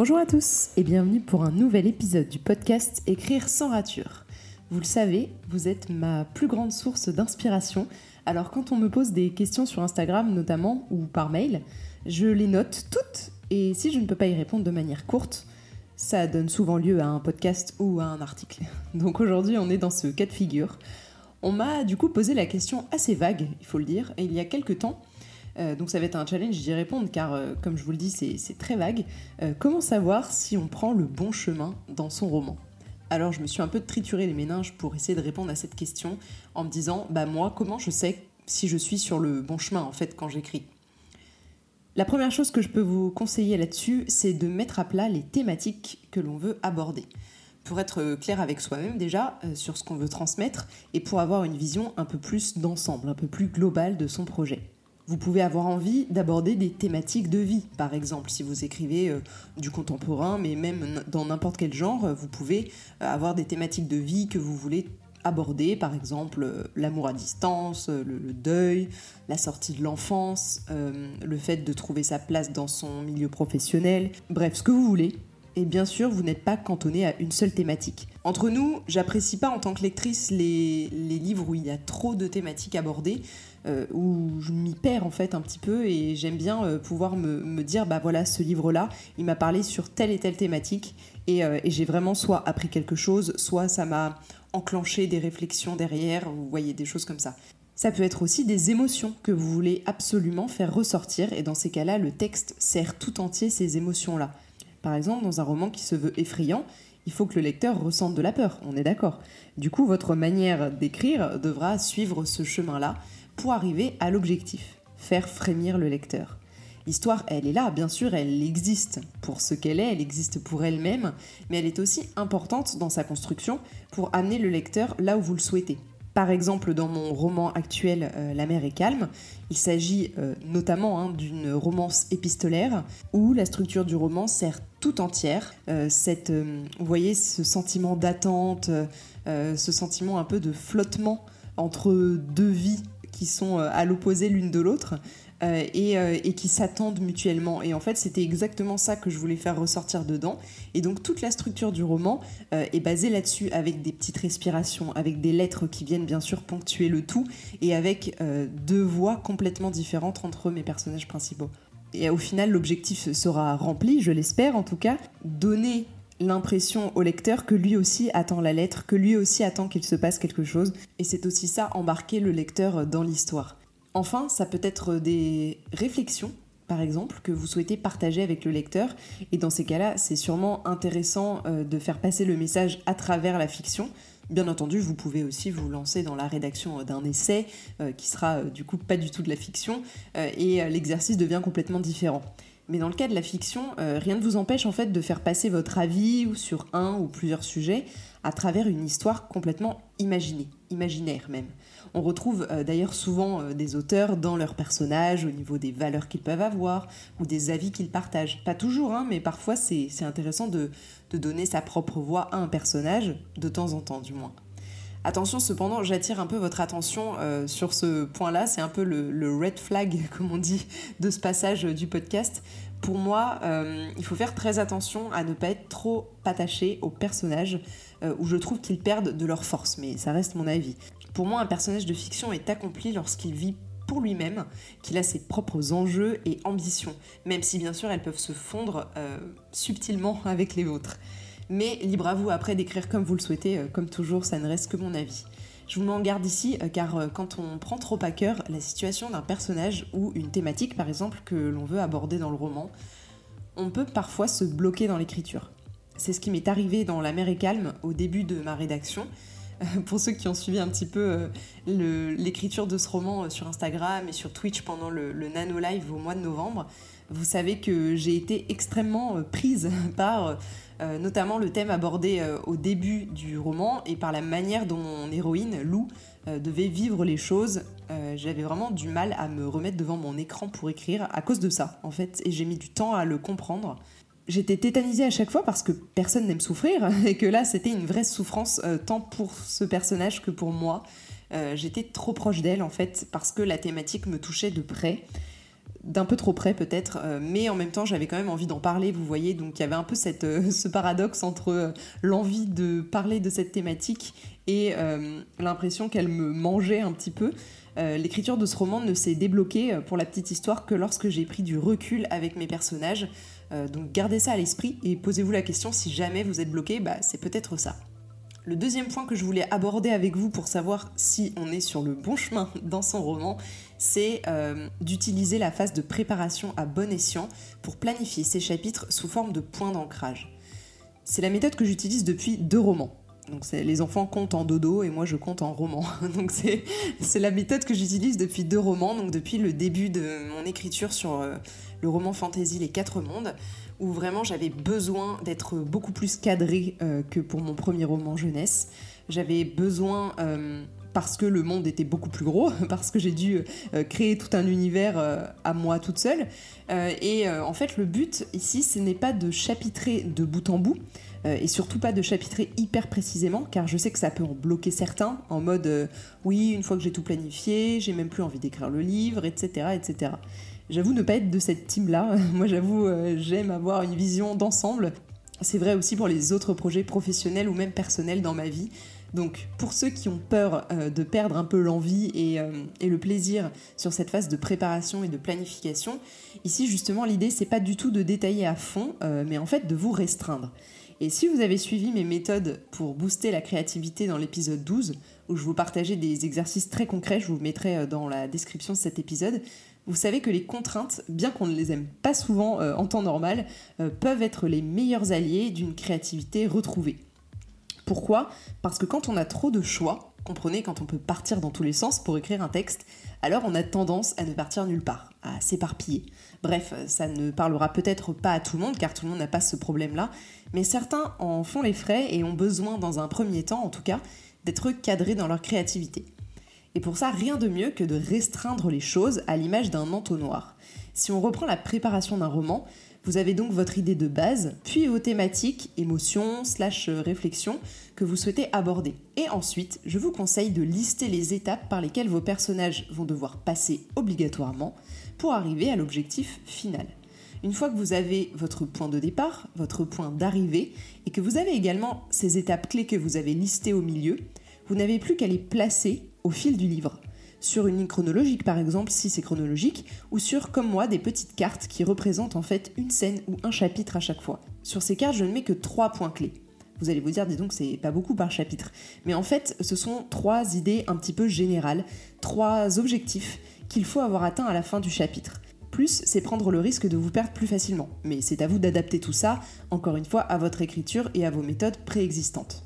Bonjour à tous et bienvenue pour un nouvel épisode du podcast Écrire sans rature. Vous le savez, vous êtes ma plus grande source d'inspiration. Alors quand on me pose des questions sur Instagram notamment ou par mail, je les note toutes et si je ne peux pas y répondre de manière courte, ça donne souvent lieu à un podcast ou à un article. Donc aujourd'hui on est dans ce cas de figure. On m'a du coup posé la question assez vague, il faut le dire, et il y a quelques temps, euh, donc ça va être un challenge d'y répondre car euh, comme je vous le dis c'est très vague. Euh, comment savoir si on prend le bon chemin dans son roman? Alors je me suis un peu trituré les méninges pour essayer de répondre à cette question en me disant bah moi comment je sais si je suis sur le bon chemin en fait quand j'écris? La première chose que je peux vous conseiller là-dessus, c'est de mettre à plat les thématiques que l'on veut aborder. Pour être clair avec soi-même déjà sur ce qu'on veut transmettre et pour avoir une vision un peu plus d'ensemble, un peu plus globale de son projet. Vous pouvez avoir envie d'aborder des thématiques de vie, par exemple, si vous écrivez euh, du contemporain, mais même dans n'importe quel genre, vous pouvez euh, avoir des thématiques de vie que vous voulez aborder, par exemple euh, l'amour à distance, le, deuil, la sortie de l'enfance, le fait de trouver sa place dans son milieu professionnel, bref, ce que vous voulez. Et bien sûr, vous n'êtes pas cantonné à une seule thématique. Entre nous, j'apprécie pas en tant que lectrice les, livres où il y a trop de thématiques abordées. Euh, où je m'y perds en fait un petit peu et j'aime bien euh, pouvoir me, dire bah voilà ce livre là il m'a parlé sur telle et telle thématique euh, et, j'ai vraiment soit appris quelque chose soit ça m'a enclenché des réflexions derrière vous voyez des choses comme ça ça peut être aussi des émotions que vous voulez absolument faire ressortir et dans ces cas-là le texte sert tout entier ces émotions là par exemple dans un roman qui se veut effrayant il faut que le lecteur ressente de la peur, on est d'accord. Du coup, votre manière d'écrire devra suivre ce chemin-là pour arriver à l'objectif, faire frémir le lecteur. L'histoire, elle est là, bien sûr, elle existe pour ce qu'elle est, elle existe pour elle-même, mais elle est aussi importante dans sa construction pour amener le lecteur là où vous le souhaitez. Par exemple, dans mon roman actuel euh, La mer est calme, il s'agit euh, notamment hein, d'une romance épistolaire où la structure du roman sert tout entière. Euh, vous voyez ce sentiment d'attente, ce sentiment un peu de flottement entre deux vies qui sont à l'opposé l'une de l'autre euh, euh, et, qui s'attendent mutuellement. Et en fait, c'était exactement ça que je voulais faire ressortir dedans. Et donc, toute la structure du roman est basée là-dessus, avec des petites respirations, avec des lettres qui viennent bien sûr ponctuer le tout, et avec deux voix complètement différentes entre mes personnages principaux. Et au final, l'objectif sera rempli, je l'espère en tout cas, donner l'impression au lecteur que lui aussi attend la lettre, que lui aussi attend qu'il se passe quelque chose, et c'est aussi ça embarquer le lecteur dans l'histoire. Enfin, ça peut être des réflexions, par exemple, que vous souhaitez partager avec le lecteur, et dans ces cas-là, c'est sûrement intéressant euh, de faire passer le message à travers la fiction. Bien entendu, vous pouvez aussi vous lancer dans la rédaction d'un essai, euh, qui sera euh, du coup pas du tout de la fiction, et l'exercice devient complètement différent. Mais dans le cas de la fiction, euh, rien ne vous empêche en fait de faire passer votre avis sur un ou plusieurs sujets à travers une histoire complètement imaginée, imaginaire même. On retrouve euh, d'ailleurs souvent euh, des auteurs dans leurs personnages au niveau des valeurs qu'ils peuvent avoir ou des avis qu'ils partagent. Pas toujours, hein, mais parfois c'est intéressant de donner sa propre voix à un personnage, de temps en temps du moins. Attention cependant, j'attire un peu votre attention euh, sur ce point-là, c'est un peu le, red flag, comme on dit, de ce passage du podcast. Pour moi, euh, il faut faire très attention à ne pas être trop attaché aux personnages euh, où je trouve qu'ils perdent de leur force, mais ça reste mon avis. Pour moi, un personnage de fiction est accompli lorsqu'il vit pour lui-même, qu'il a ses propres enjeux et ambitions, même si bien sûr elles peuvent se fondre subtilement avec les vôtres. Mais libre à vous après d'écrire comme vous le souhaitez, euh, comme toujours, ça ne reste que mon avis. Je vous m'en garde ici euh, car euh, quand on prend trop à cœur la situation d'un personnage ou une thématique par exemple que l'on veut aborder dans le roman, on peut parfois se bloquer dans l'écriture. C'est ce qui m'est arrivé dans La mer est calme au début de ma rédaction. Pour ceux qui ont suivi un petit peu l'écriture de ce roman sur Instagram et sur Twitch pendant le, le, Nano Live au mois de novembre, vous savez que j'ai été extrêmement prise par euh, notamment le thème abordé euh, au début du roman et par la manière dont mon héroïne, Lou, euh, devait vivre les choses. J'avais vraiment du mal à me remettre devant mon écran pour écrire à cause de ça, en fait, et j'ai mis du temps à le comprendre. J'étais tétanisée à chaque fois parce que personne n'aime souffrir et que là c'était une vraie souffrance tant pour ce personnage que pour moi. J'étais trop proche d'elle en fait parce que la thématique me touchait de près d'un peu trop près peut-être, mais en même temps j'avais quand même envie d'en parler, vous voyez, donc il y avait un peu cette, ce paradoxe entre l'envie de parler de cette thématique et l'impression qu'elle me mangeait un petit peu. L'écriture de ce roman ne s'est débloquée pour la petite histoire que lorsque j'ai pris du recul avec mes personnages. donc gardez ça à l'esprit et posez-vous la question si jamais vous êtes bloqué, bah, c'est peut-être ça. Le deuxième point que je voulais aborder avec vous pour savoir si on est sur le bon chemin dans son roman, c'est euh, d'utiliser la phase de préparation à bon escient pour planifier ses chapitres sous forme de points d'ancrage. C'est la méthode que j'utilise depuis deux romans. Donc les enfants comptent en dodo et moi je compte en roman. C'est la méthode que j'utilise depuis deux romans, depuis le début de mon écriture sur euh, le roman fantasy Les Quatre Mondes, où vraiment j'avais besoin d'être beaucoup plus cadré euh, que pour mon premier roman jeunesse. J'avais besoin, euh, parce que le monde était beaucoup plus gros, parce que j'ai dû créer tout un univers à moi toute seule. et en fait, le but ici, ce n'est pas de chapitrer de bout en bout, et surtout pas de chapitrer hyper précisément, car je sais que ça peut en bloquer certains, en mode oui, une fois que j'ai tout planifié, j'ai même plus envie d'écrire le livre, etc. etc. J'avoue ne pas être de cette team-là. Moi, j'avoue, euh, j'aime avoir une vision d'ensemble. C'est vrai aussi pour les autres projets professionnels ou même personnels dans ma vie. Donc, pour ceux qui ont peur euh, de perdre un peu l'envie euh, et, le plaisir sur cette phase de préparation et de planification, ici justement l'idée c'est pas du tout de détailler à fond, mais en fait de vous restreindre. Et si vous avez suivi mes méthodes pour booster la créativité dans l'épisode 12, où je vous partageais des exercices très concrets, je vous mettrai dans la description de cet épisode, vous savez que les contraintes, bien qu'on ne les aime pas souvent euh, en temps normal, euh, peuvent être les meilleurs alliés d'une créativité retrouvée. Pourquoi? Parce que quand on a trop de choix, comprenez quand on peut partir dans tous les sens pour écrire un texte, alors on a tendance à ne partir nulle part, à s'éparpiller. Bref, ça ne parlera peut-être pas à tout le monde, car tout le monde n'a pas ce problème-là, mais certains en font les frais et ont besoin, dans un premier temps en tout cas, d'être cadrés dans leur créativité. Et pour ça, rien de mieux que de restreindre les choses à l'image d'un entonnoir. Si on reprend la préparation d'un roman, vous avez donc votre idée de base, puis vos thématiques, émotions, slash réflexions que vous souhaitez aborder. Et ensuite, je vous conseille de lister les étapes par lesquelles vos personnages vont devoir passer obligatoirement pour arriver à l'objectif final. Une fois que vous avez votre point de départ, votre point d'arrivée, et que vous avez également ces étapes clés que vous avez listées au milieu, vous n'avez plus qu'à les placer au fil du livre. Sur une ligne chronologique par exemple, si c'est chronologique, ou sur, comme moi, des petites cartes qui représentent en fait une scène ou un chapitre à chaque fois. Sur ces cartes, je ne mets que trois points clés. Vous allez vous dire, dis donc, c'est pas beaucoup par chapitre. Mais en fait, ce sont trois idées un petit peu générales, trois objectifs qu'il faut avoir atteints à la fin du chapitre. Plus, c'est prendre le risque de vous perdre plus facilement. Mais c'est à vous d'adapter tout ça, encore une fois, à votre écriture et à vos méthodes préexistantes.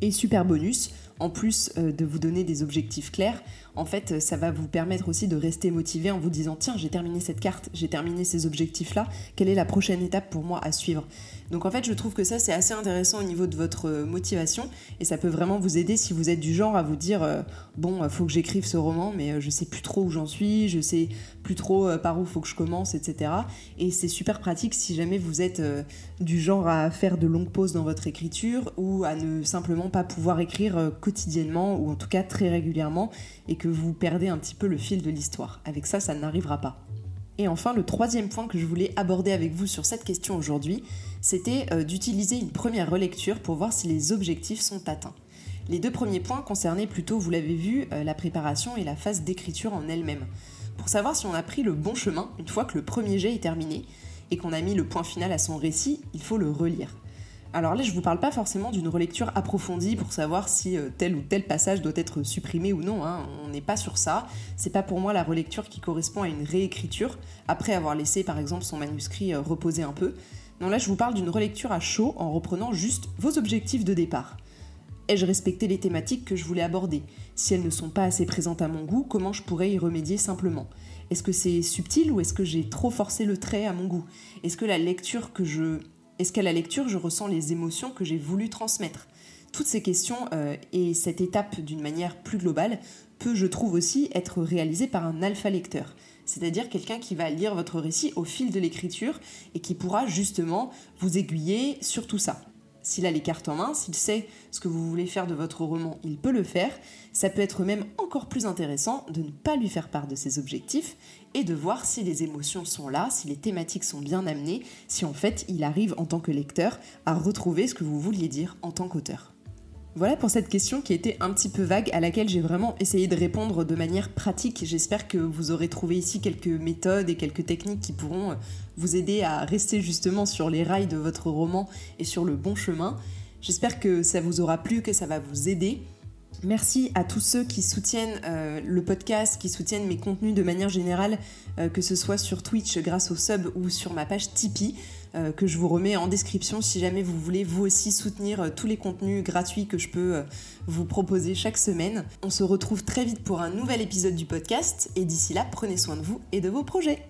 Et super bonus, en plus euh, de vous donner des objectifs clairs, en fait, ça va vous permettre aussi de rester motivé en vous disant tiens, j'ai terminé cette carte, j'ai terminé ces objectifs-là, quelle est la prochaine étape pour moi à suivre? Donc en fait, je trouve que ça, c'est assez intéressant au niveau de votre euh, motivation et ça peut vraiment vous aider si vous êtes du genre à vous dire euh, bon, faut que j'écrive ce roman, mais je sais plus trop où j'en suis, je sais plus trop par où faut que je commence, etc. Et c'est super pratique si jamais vous êtes du genre à faire de longues pauses dans votre écriture ou à ne simplement pas pouvoir écrire quotidiennement ou en tout cas très régulièrement que vous perdez un petit peu le fil de l'histoire. Avec ça, ça n'arrivera pas. Et enfin, le troisième point que je voulais aborder avec vous sur cette question aujourd'hui, c'était euh, d'utiliser une première relecture pour voir si les objectifs sont atteints. Les deux premiers points concernaient plutôt, vous l'avez vu, euh, la préparation et la phase d'écriture en elle-même. Pour savoir si on a pris le bon chemin, une fois que le premier jet est terminé et qu'on a mis le point final à son récit, il faut le relire. Alors là, je vous parle pas forcément d'une relecture approfondie pour savoir si euh, tel ou tel passage doit être supprimé ou non. Hein. On n'est pas sur ça. C'est pas pour moi la relecture qui correspond à une réécriture après avoir laissé par exemple son manuscrit euh, reposer un peu. Non, là, je vous parle d'une relecture à chaud en reprenant juste vos objectifs de départ. Ai-je respecté les thématiques que je voulais aborder? Si elles ne sont pas assez présentes à mon goût, comment je pourrais y remédier simplement? Est-ce que c'est subtil ou est-ce que j'ai trop forcé le trait à mon goût? Est-ce que la lecture que je est-ce qu'à la lecture, je ressens les émotions que j'ai voulu transmettre? Toutes ces questions euh, et cette étape d'une manière plus globale peut, je trouve aussi, être réalisée par un alpha lecteur, c'est-à-dire quelqu'un qui va lire votre récit au fil de l'écriture et qui pourra justement vous aiguiller sur tout ça. S'il a les cartes en main, s'il sait ce que vous voulez faire de votre roman, il peut le faire. Ça peut être même encore plus intéressant de ne pas lui faire part de ses objectifs et de voir si les émotions sont là, si les thématiques sont bien amenées, si en fait il arrive en tant que lecteur à retrouver ce que vous vouliez dire en tant qu'auteur. Voilà pour cette question qui était un petit peu vague, à laquelle j'ai vraiment essayé de répondre de manière pratique. J'espère que vous aurez trouvé ici quelques méthodes et quelques techniques qui pourront vous aider à rester justement sur les rails de votre roman et sur le bon chemin. J'espère que ça vous aura plu, que ça va vous aider. Merci à tous ceux qui soutiennent euh, le podcast, qui soutiennent mes contenus de manière générale, euh, que ce soit sur Twitch grâce au sub ou sur ma page Tipeee, euh, que je vous remets en description si jamais vous voulez vous aussi soutenir tous les contenus gratuits que je peux vous proposer chaque semaine. On se retrouve très vite pour un nouvel épisode du podcast et d'ici là, prenez soin de vous et de vos projets.